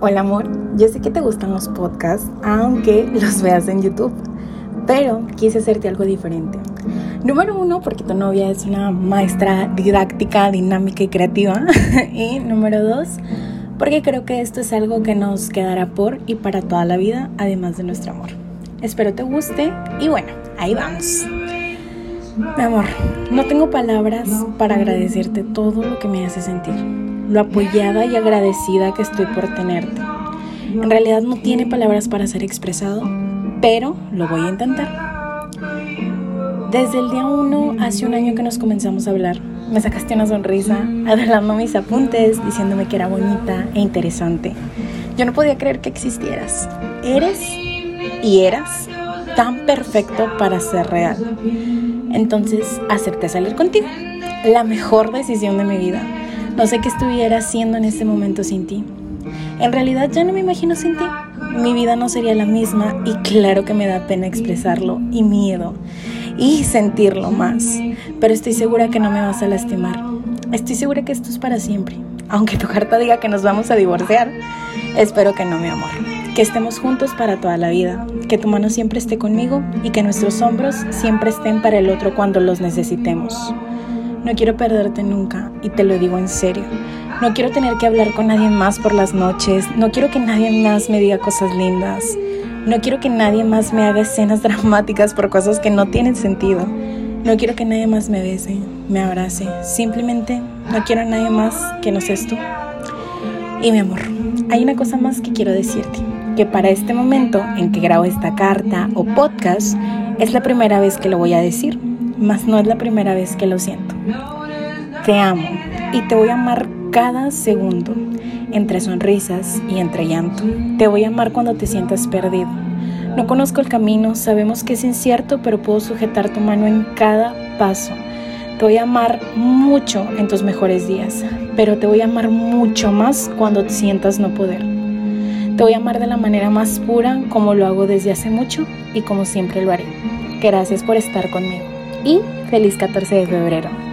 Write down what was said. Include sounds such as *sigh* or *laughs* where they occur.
Hola amor, yo sé que te gustan los podcasts, aunque los veas en YouTube, pero quise hacerte algo diferente. Número uno, porque tu novia es una maestra didáctica, dinámica y creativa. *laughs* y número dos, porque creo que esto es algo que nos quedará por y para toda la vida, además de nuestro amor. Espero te guste y bueno, ahí vamos. Mi amor, no tengo palabras para agradecerte todo lo que me hace sentir, lo apoyada y agradecida que estoy por tenerte. En realidad no tiene palabras para ser expresado, pero lo voy a intentar. Desde el día uno, hace un año que nos comenzamos a hablar, me sacaste una sonrisa, adelantando mis apuntes, diciéndome que era bonita e interesante. Yo no podía creer que existieras. Eres y eras tan perfecto para ser real. Entonces acepté salir contigo. La mejor decisión de mi vida. No sé qué estuviera haciendo en este momento sin ti. En realidad ya no me imagino sin ti. Mi vida no sería la misma y claro que me da pena expresarlo y miedo y sentirlo más. Pero estoy segura que no me vas a lastimar. Estoy segura que esto es para siempre. Aunque tu carta diga que nos vamos a divorciar, espero que no, mi amor que estemos juntos para toda la vida, que tu mano siempre esté conmigo y que nuestros hombros siempre estén para el otro cuando los necesitemos. No quiero perderte nunca y te lo digo en serio. No quiero tener que hablar con nadie más por las noches, no quiero que nadie más me diga cosas lindas, no quiero que nadie más me haga escenas *laughs* dramáticas por cosas que no tienen sentido. No quiero que nadie más me bese, me abrace. Simplemente no quiero a nadie más que no seas tú. Y mi amor, hay una cosa más que quiero decirte que para este momento en que grabo esta carta o podcast es la primera vez que lo voy a decir, mas no es la primera vez que lo siento. Te amo y te voy a amar cada segundo, entre sonrisas y entre llanto. Te voy a amar cuando te sientas perdido. No conozco el camino, sabemos que es incierto, pero puedo sujetar tu mano en cada paso. Te voy a amar mucho en tus mejores días, pero te voy a amar mucho más cuando te sientas no poder. Te voy a amar de la manera más pura, como lo hago desde hace mucho y como siempre lo haré. Gracias por estar conmigo y feliz 14 de febrero.